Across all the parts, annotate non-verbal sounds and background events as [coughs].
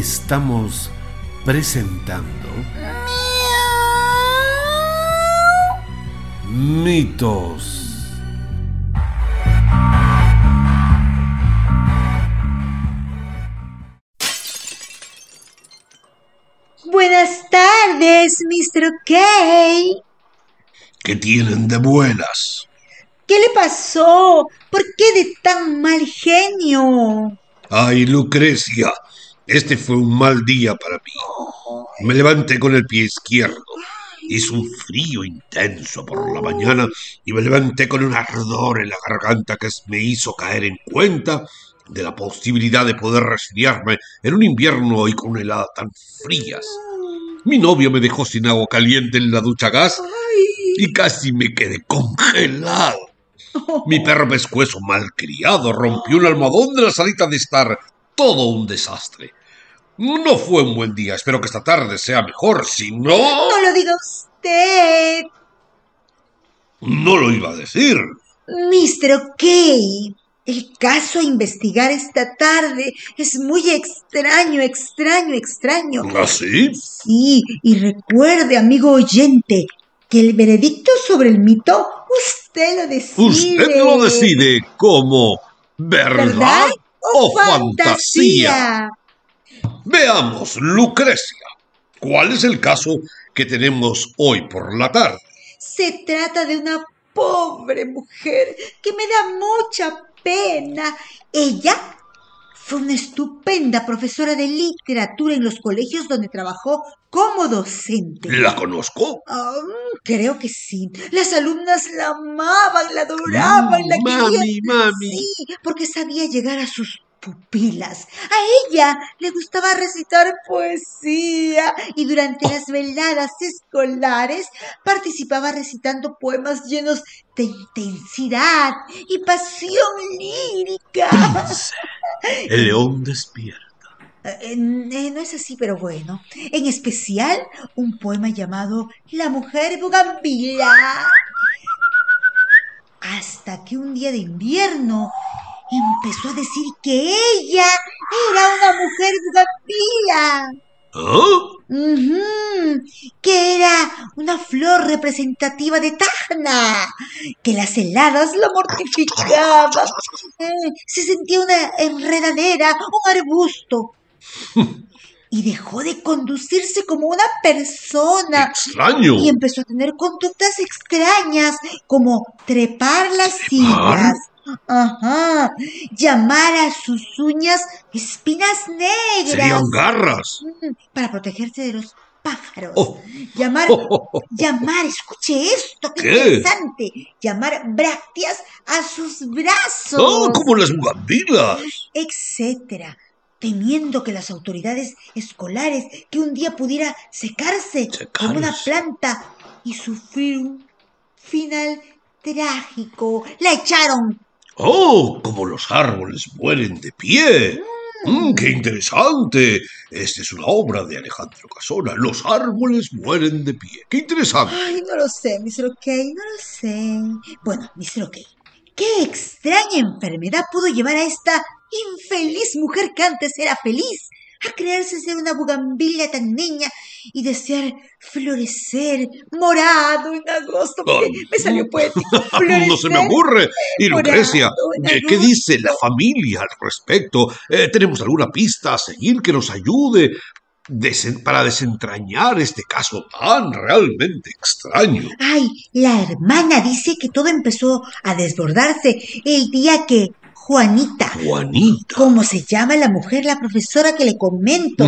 estamos presentando mitos. Buenas tardes, Mr. K. ¿Qué tienen de buenas? ¿Qué le pasó? ¿Por qué de tan mal genio? Ay, Lucrecia, este fue un mal día para mí. Me levanté con el pie izquierdo. Hizo un frío intenso por la mañana y me levanté con un ardor en la garganta que me hizo caer en cuenta de la posibilidad de poder resfriarme en un invierno y con heladas tan frías. Mi novio me dejó sin agua caliente en la ducha gas y casi me quedé congelado. Mi perro pescuezo malcriado rompió un almohadón de la salita de estar. Todo un desastre. No fue un buen día. Espero que esta tarde sea mejor. Si no... No lo diga usted. No lo iba a decir. Mr. K. El caso a investigar esta tarde es muy extraño, extraño, extraño. ¿Ah, sí? Sí, y recuerde, amigo oyente, que el veredicto sobre el mito usted lo decide. Usted lo decide como verdad, ¿Verdad o fantasía. Veamos, Lucrecia, ¿cuál es el caso que tenemos hoy por la tarde? Se trata de una pobre mujer que me da mucha pena. Ella fue una estupenda profesora de literatura en los colegios donde trabajó como docente. ¿La conozco? Ah, creo que sí. Las alumnas la amaban, la adoraban, la Mm, mami, querían. mami. Sí, porque sabía llegar a sus pupilas. A ella le gustaba recitar poesía y durante las veladas escolares participaba recitando poemas llenos de intensidad y pasión lírica. [laughs] El león despierta. Eh, eh, no es así, pero bueno. En especial, un poema llamado La mujer bugambila. Hasta que un día de invierno empezó a decir que ella era una mujer bugambila. ¿Ah? Ujú, que era una flor representativa de Tacna, que las heladas lo mortificaban. Eh, se sentía una enredadera, un arbusto. [laughs] Y dejó de conducirse como una persona. Extraño. Y empezó a tener conductas extrañas, como trepar las sillas. Ajá. Llamar a sus uñas espinas negras. Serían garras. Mm, para protegerse de los pájaros. Oh. Llamar, Oh, llamar, escuche esto, qué, ¿Qué? interesante. Llamar brácteas a sus brazos, Oh, como las bugambilas. etcétera. Temiendo que las autoridades escolares que un día pudiera secarse, como una Secarse. planta y sufrir un final trágico. La echaron. Oh, como los árboles mueren de pie. Mm, ¡Qué interesante! Esta es una obra de Alejandro Casona. Los árboles mueren de pie. ¡Qué interesante! Ay, no lo sé, Mr. OK, no lo sé. Bueno, Mr. OK, ¿qué extraña enfermedad pudo llevar a esta infeliz mujer que antes era feliz a creerse ser una bugambilla tan niña y desear florecer morado en agosto? Ay. me salió poético. [laughs] no se me ocurre. Y Lucrecia, eh, ¿qué dice la familia al respecto? Eh, ¿Tenemos alguna pista a seguir que nos ayude desen- para desentrañar este caso tan realmente extraño? Ay, la hermana dice que todo empezó a desbordarse el día que Juanita, Juanita. ¿cómo se llama la mujer, la profesora que le comento?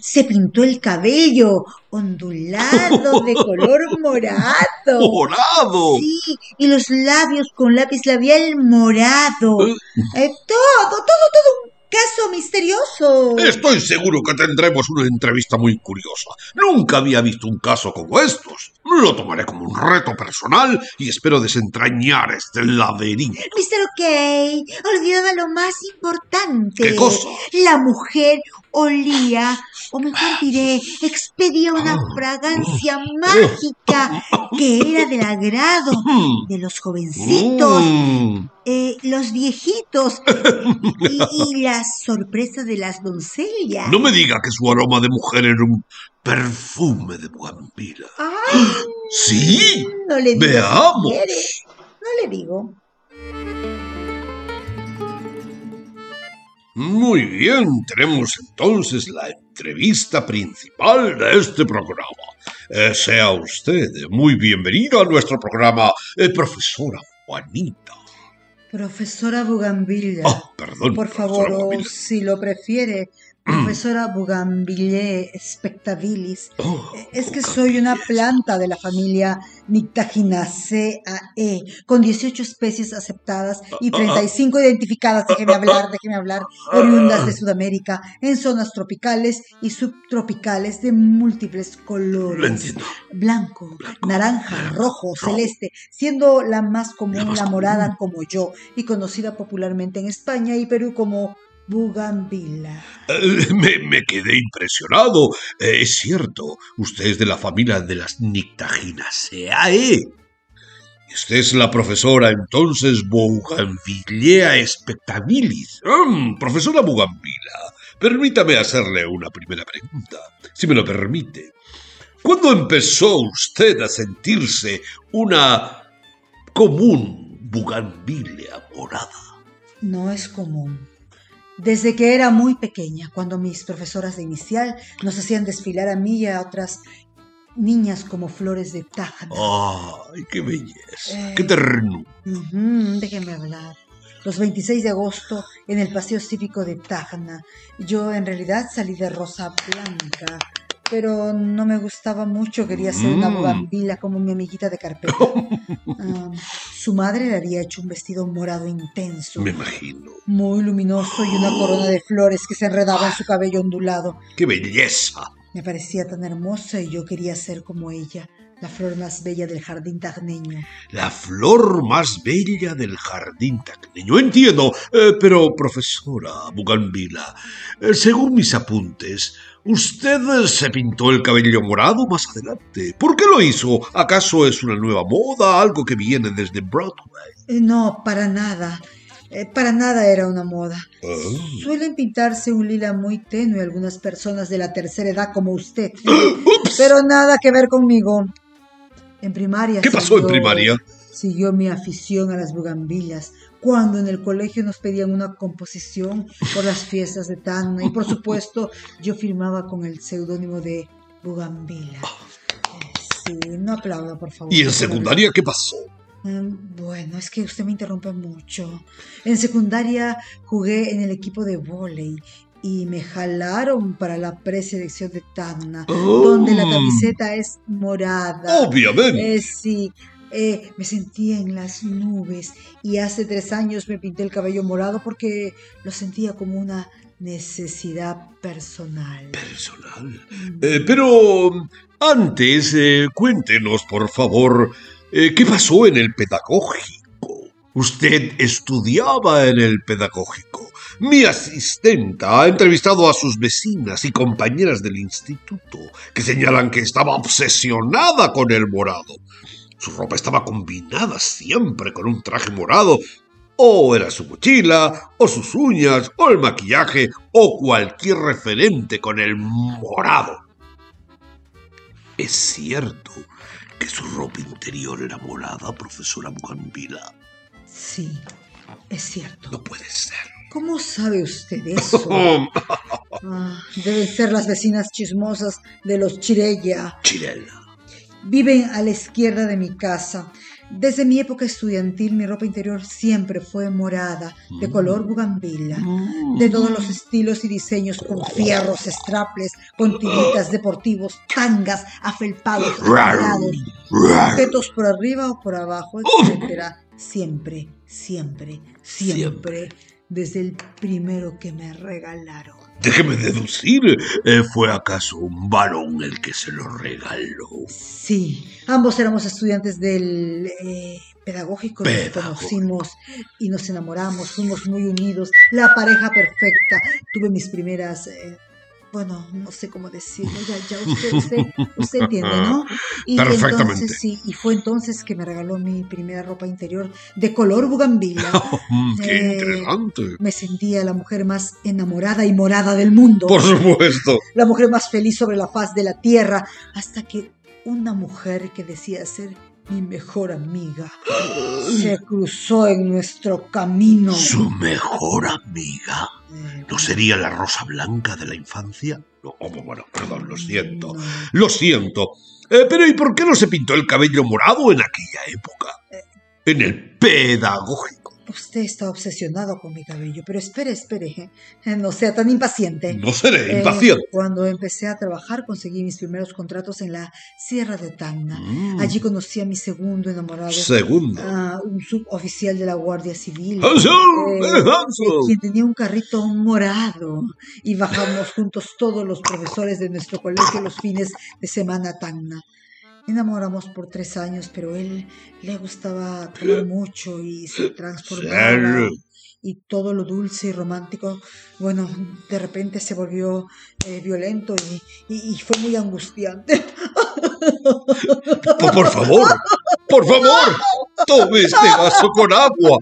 Se pintó el cabello ondulado [laughs] de color morado. ¡Morado! Sí, y los labios con lápiz labial morado. Eh. Eh, todo, todo, todo misterioso. Estoy seguro que tendremos una entrevista muy curiosa. Nunca había visto un caso como estos. Lo tomaré como un reto personal y espero desentrañar este laberinto. Mr. OK, olvidaba lo más importante. ¿Qué cosa? La mujer olía, o mejor diré, expedía una fragancia mágica que era del agrado de los jovencitos, Mm. eh, los viejitos y, y la sorpresa de las doncellas. No me diga que su aroma de mujer era un perfume de. Ay, Sí, no le digo veamos. No le digo. Muy bien, tenemos entonces la entrevista principal de este programa. Eh, sea usted muy bienvenida a nuestro programa, eh, profesora Juanita. Profesora Bugambilla. Ah, perdón. Por profesora favor, o si lo prefiere, profesora Bugambille spectabilis. Oh, Es que soy una planta de la familia Nyctaginaceae, E, con 18 especies aceptadas y 35 identificadas, déjeme hablar, déjeme hablar, oriundas de Sudamérica, en zonas tropicales y subtropicales de múltiples colores. Lo entiendo. Blanco, Blanco, naranja, rojo, celeste, siendo la más común La morada como yo y conocida popularmente en España y Perú como Bugambilla. Eh, me, me quedé impresionado. Eh, es cierto, usted es de la familia de las Nyctaginaceae. Y usted es la profesora entonces Bougainvillea spectabilis. Mm, profesora Bougainvilla, permítame hacerle una primera pregunta, si me lo permite. ¿Cuándo empezó usted a sentirse una común Bougainvillea morada? No es común. Desde que era muy pequeña, cuando mis profesoras de inicial nos hacían desfilar a mí y a otras niñas como flores de tájana. ¡Ay, qué belleza! Eh. ¡Qué ternura! Ujú, déjenme hablar. Los 26 de agosto en el paseo cívico de Tájana. Yo en realidad salí de rosa blanca, pero no me gustaba mucho. Quería ser una Mm. bugambila como mi amiguita de carpeta. [laughs] Ah, su madre le había hecho un vestido morado intenso. Me imagino. muy luminoso y una corona de flores que se enredaba en su cabello ondulado. ¡Qué belleza! Me parecía tan hermosa y yo quería ser como ella, la flor más bella del jardín tagneño. La flor más bella del jardín tacneño. Entiendo, eh, pero profesora Bugambila, eh, según mis apuntes, usted se pintó el cabello morado más adelante. ¿Por qué lo hizo? ¿Acaso es una nueva moda, algo que viene desde Broadway? Eh, No, para nada. Eh, para nada era una moda. Ah. Suelen pintarse un lila muy tenue algunas personas de la tercera edad como usted. [gasps] Pero nada que ver conmigo. En primaria. ¿Qué pasó en primaria? Siguió mi afición a las bugambillas. Cuando en el colegio nos pedían una composición por las fiestas de Tacna. Y por supuesto, yo firmaba con el seudónimo de Bugambila. Eh, Sí, no aplauda, por favor. ¿Y en secundaria qué pasó? Mm, Bueno, es que usted me interrumpe mucho. En secundaria jugué en el equipo de vóley y me jalaron para la preselección de Tacna, donde la Oh, camiseta es morada. Obviamente. Eh, sí, eh, me sentía en las nubes y hace tres años me pinté el cabello morado porque lo sentía como una necesidad personal. Personal. Eh, pero antes, eh, cuéntenos, por favor, eh, ¿qué pasó en el pedagógico? Usted estudiaba en el pedagógico. Mi asistenta ha entrevistado a sus vecinas y compañeras del instituto, que señalan que estaba obsesionada con el morado. Su ropa estaba combinada siempre con un traje morado. O era su mochila, o sus uñas, o el maquillaje, o cualquier referente con el morado. ¿Es cierto que su ropa interior era morada, profesora Bugambila? Sí, es cierto. No puede ser. ¿Cómo sabe usted [laughs] eso? Ah, deben ser las vecinas chismosas de los Chirella. Chirela. Viven a la izquierda de mi casa. Desde mi época estudiantil, mi ropa interior siempre fue morada, de color bugambila. De todos los estilos y diseños, con fierros, straples, con tiritas deportivos, tangas, afelpados, objetos por arriba o por abajo, etcétera. Siempre, siempre, siempre, desde el primero que me regalaron. Déjeme deducir, eh, ¿fue acaso un varón el que se lo regaló? Sí, ambos éramos estudiantes del eh, pedagógico, nos conocimos y nos enamoramos, fuimos muy unidos, la pareja perfecta. Tuve mis primeras eh, bueno, no sé cómo decirlo, ya, ya [laughs] usted, usted, usted entiende, ¿no? Y Perfectamente. entonces, sí, y fue entonces que me regaló mi primera ropa interior de color bugambila. [laughs] Mm, ¡Qué Eh, interesante! Me sentía la mujer más enamorada y morada del mundo. Por supuesto. [laughs] la mujer más feliz sobre la faz de la tierra, hasta que una mujer que decía ser mi mejor amiga se cruzó en nuestro camino. ¿Su mejor amiga? Eh, ¿No sería la rosa blanca de la infancia? No, oh, bueno, perdón, lo siento. no. Lo siento. Eh, pero ¿y por qué no se pintó el cabello morado en aquella época? En el pedagógico. Usted está obsesionado con mi cabello, pero espere, espere, eh, no sea tan impaciente. No seré Eh, impaciente. cuando empecé a trabajar conseguí mis primeros contratos en la Sierra de Tacna. Mm, Allí conocí a mi segundo enamorado, Segundo. un suboficial de la Guardia Civil. ¡Hansel! eh, ¡Eh, Hansel! quien tenía un carrito morado y bajamos juntos todos los profesores de nuestro colegio los fines de semana a Tacna. Enamoramos por tres años, pero él le gustaba [laughs] mucho y se transformaba. Y todo lo dulce y romántico, bueno, de repente se volvió eh, violento y, y- y fue muy angustiante. Por, por favor, por favor, tome este vaso con agua.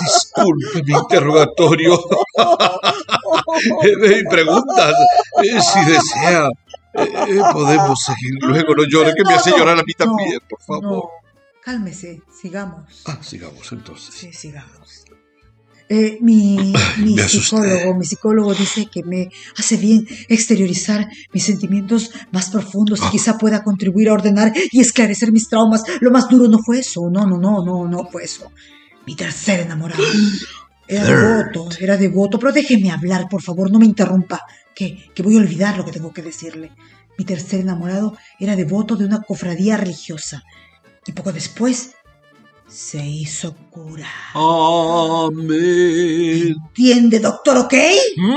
Disculpe mi interrogatorio. [laughs] Preguntas eh, si desea. Eh, eh, podemos seguir luego. No llore, que me hace llorar a mí también, por favor. cálmese, sigamos. Ah, sigamos entonces. Sí, sigamos. Eh, mi, [coughs] mi psicólogo, mi psicólogo dice que me hace bien exteriorizar mis sentimientos más profundos y Ah. quizá pueda contribuir a ordenar y esclarecer mis traumas. Lo más duro no fue eso, no, no, no, no, no fue eso. Mi tercer enamorado. [gasps] Era devoto, era devoto, pero déjeme hablar, por favor, no me interrumpa, que, que voy a olvidar lo que tengo que decirle. Mi tercer enamorado era devoto de una cofradía religiosa y poco después se hizo cura. Amén. ¿Entiende, doctor OK?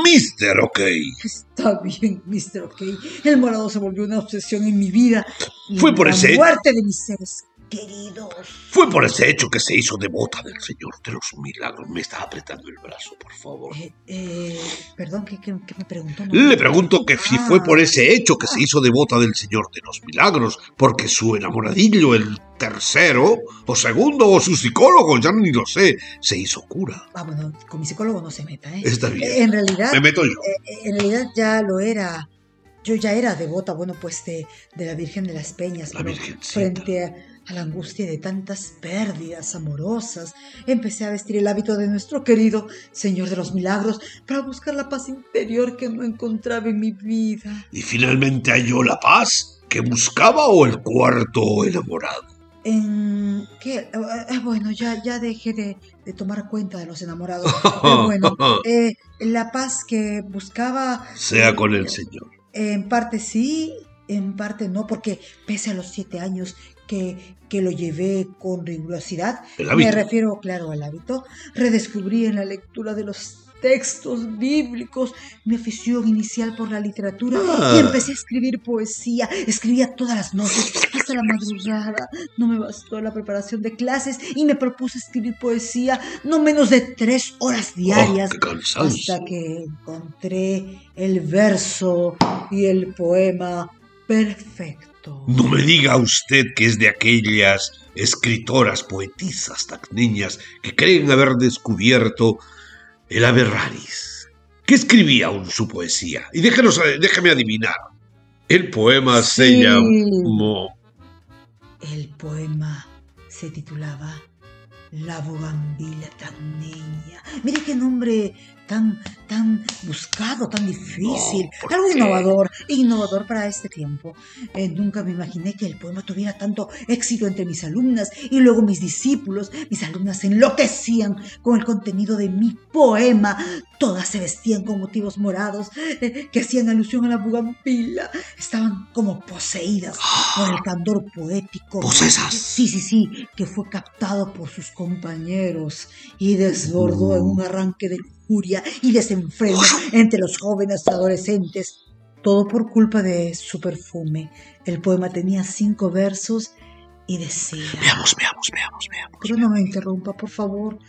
Mister OK. Está bien, Mr. OK. El morado se volvió una obsesión en mi vida. y Fue por la ese- muerte de mis seres queridos. Fue por ese hecho que se hizo devota del Señor de los Milagros. Me está apretando el brazo, por favor. Eh, eh, perdón, ¿qué, qué- qué me preguntó? No- Le pregunto que si Ah, fue por ese hecho que se hizo devota del Señor de los Milagros, porque su enamoradillo, el tercero, o segundo, o su psicólogo, ya ni lo sé, se hizo cura. Ah, bueno, con mi psicólogo no se meta, ¿eh? Está bien. Eh, En realidad, Me meto yo. eh, en realidad ya lo era. Yo ya era devota, bueno, pues de, de la Virgen de las Peñas. La Virgencita. Frente a, a la angustia de tantas pérdidas amorosas, empecé a vestir el hábito de nuestro querido Señor de los Milagros para buscar la paz interior que no encontraba en mi vida. Y finalmente halló la paz que buscaba o el cuarto enamorado. En ¿qué? Ah, ah, bueno, ya, ya dejé de, de tomar cuenta de los enamorados. [laughs] Pero bueno, eh, la paz que buscaba Sea con el Señor. En parte sí, en parte no, porque pese a los siete años que, que lo llevé con rigurosidad, me refiero, claro, al hábito, redescubrí en la lectura de los textos bíblicos mi afición inicial por la literatura Ah. y empecé a escribir poesía. Escribía todas las noches, hasta la madrugada. No me bastó la preparación de clases y me propuse escribir poesía no menos de tres horas diarias Oh, cansancio. hasta que encontré el verso y el poema perfecto. No me diga usted que es de aquellas escritoras, poetisas, niñas que creen haber descubierto el ave raris. ¿Qué escribía aún su poesía? Y déjenos, déjeme adivinar. El poema se llamó... El poema se titulaba La bugambila tan niña. Mire qué nombre tan, tan buscado, tan difícil. No, ¿por Algo qué? innovador, innovador para este tiempo. Eh, nunca me imaginé que el poema tuviera tanto éxito entre mis alumnas y luego mis discípulos. Mis alumnas enloquecían con el contenido de mi poema. Todas se vestían con motivos morados eh, que hacían alusión a la bugambila. Estaban como poseídas por el candor poético. Posesas. Sí, sí, sí, que fue captado por sus compañeros y desbordó en un arranque de lujuria y desenfreno entre los jóvenes adolescentes. Todo por culpa de su perfume. El poema tenía cinco versos y decía... Veamos, veamos, veamos, veamos. Pero no me interrumpa, por favor.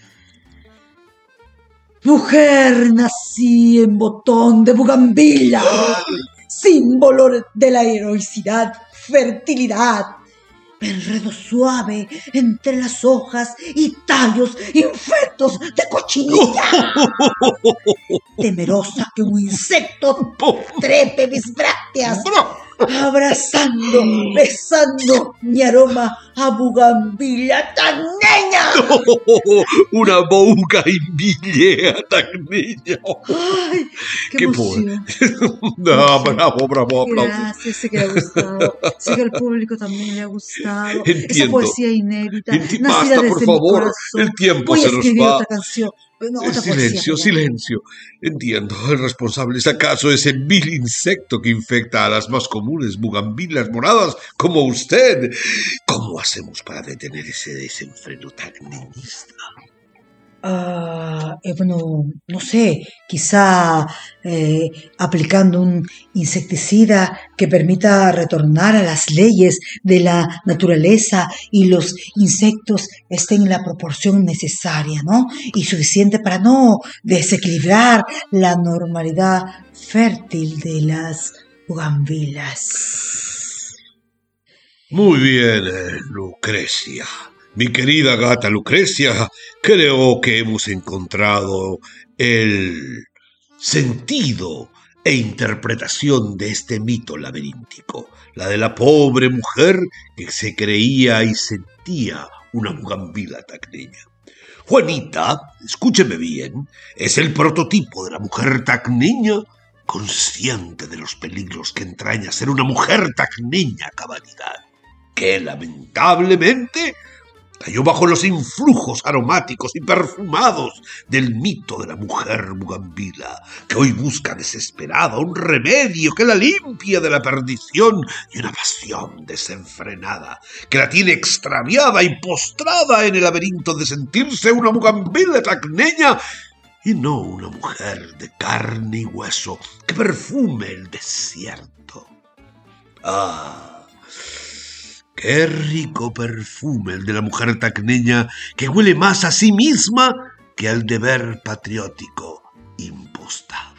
Mujer nací en botón de bugambila, símbolo de la heroicidad, fertilidad, enredo suave entre las hojas y tallos infectos de cochinilla. [laughs] Temerosa que un insecto trepe mis brácteas, abrazando, besando mi aroma a bugambilla tan niña. [laughs] una bougainvillea tan niña. Ay, qué, Qué emoción. [laughs] No, bravo, bravo, aplausos. Gracias, sé que le ha gustado. Sé que al público también le ha gustado. Esa Entiendo. poesía inédita. Enti- nacida Basta, por desde mi favor. El tiempo Voy se nos va. otra canción. No, otra poesía, silencio, perdón. silencio. Entiendo, el responsable es acaso ese vil insecto que infecta a las más comunes bugambilas moradas como usted. ¿Cómo hacemos para detener ese desenfreno Ah, eh, bueno, no sé, quizá eh, aplicando un insecticida que permita retornar a las leyes de la naturaleza y los insectos estén en la proporción necesaria, ¿no? Y suficiente para no desequilibrar la normalidad fértil de las bugambilas. Muy bien, eh, Lucrecia. Mi querida gata Lucrecia, creo que hemos encontrado el sentido e interpretación de este mito laberíntico, la de la pobre mujer que se creía y sentía una bugambila tacneña. Juanita, escúcheme bien, es el prototipo de la mujer tacneña consciente de los peligros que entraña ser una mujer tacneña cabalidad, que lamentablemente cayó bajo los influjos aromáticos y perfumados del mito de la mujer bugambila, que hoy busca desesperada un remedio que la limpie de la perdición y una pasión desenfrenada, que la tiene extraviada y postrada en el laberinto de sentirse una bugambila tacneña y no una mujer de carne y hueso que perfume el desierto. Ah, qué rico perfume el de la mujer tacneña que huele más a sí misma que al deber patriótico impostado.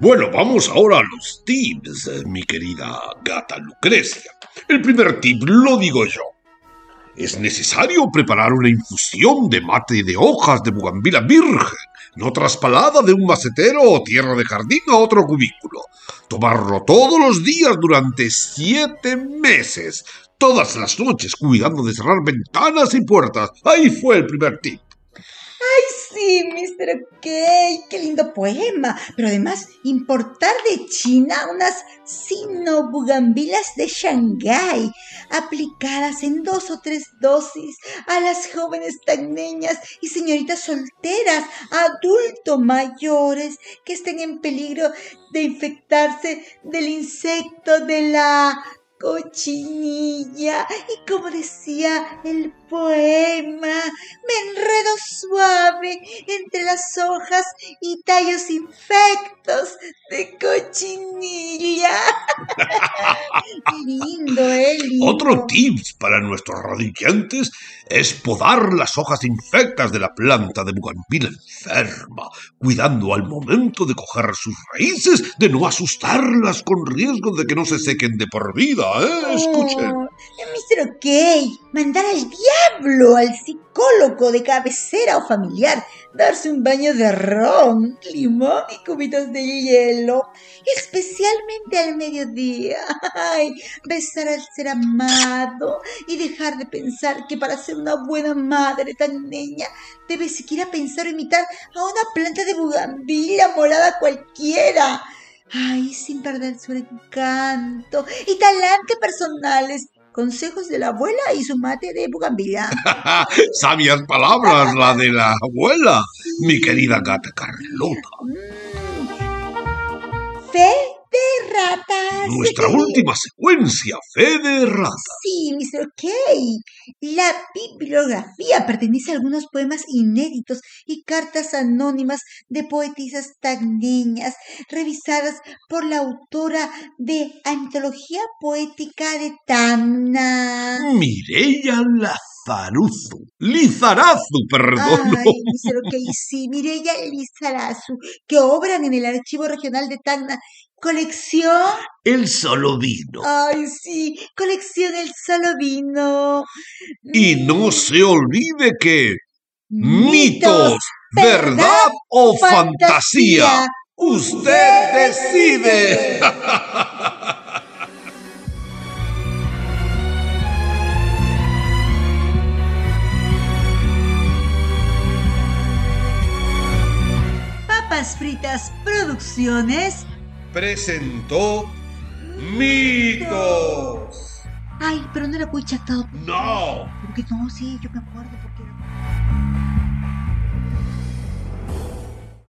Bueno, vamos ahora a los tips, eh, mi querida gata Lucrecia. El primer tip lo digo yo. Es necesario preparar una infusión de mate de hojas de bugambila virgen, no traspalada de un macetero o tierra de jardín a otro cubículo. Tomarlo todos los días durante siete meses, todas las noches, cuidando de cerrar ventanas y puertas. Ahí fue el primer tip. Sí, Mr. OK, qué lindo poema. Pero además, importar de China unas sinobugambilas de Shanghái, aplicadas en dos o tres dosis a las jóvenes tagneñas y señoritas solteras, adultos mayores que estén en peligro de infectarse del insecto de la cochinilla. Y como decía el poema, me enredo suave entre las hojas y tallos infectos de cochinilla. [laughs] Qué lindo, ¿eh? Otro tips para nuestros radiantes es podar las hojas infectas de la planta de bugambila enferma, cuidando al momento de coger sus raíces de no asustarlas con riesgo de que no se sequen de por vida, ¿eh? Escuchen. OK, mandar al diablo al psicólogo de cabecera o familiar, darse un baño de ron, limón y cubitos de hielo, especialmente al mediodía. Ay, besar al ser amado y dejar de pensar que para ser una buena madre tan niña debe siquiera pensar o imitar a una planta de bugambilla morada cualquiera. Ay, sin perder su encanto y talante personales consejos de la abuela y su mate de bugambilla. [laughs] Sabias palabras, la de la abuela, mi querida gata Carlota. Fe de ratas. Nuestra última secuencia, fe de rata. Sí, Mr. Kay. La bibliografía pertenece a algunos poemas inéditos y cartas anónimas de poetisas tagneñas, revisadas por la autora de Antología Poética de Tacna. Mireya Lazaruzu. Lizarazu, perdón. Ay, Mr. Kay, sí, Mireya Lizarazu, que obran en el Archivo Regional de Tacna. Colección. El solo vino. Ay, sí, colección El Solo Vino. Y no se olvide que mitos, verdad o fantasía, usted decide. [laughs] Papas Fritas Producciones. Presentó mitos. Ay, pero no era muy chatado. No. Porque no, sí, yo me acuerdo.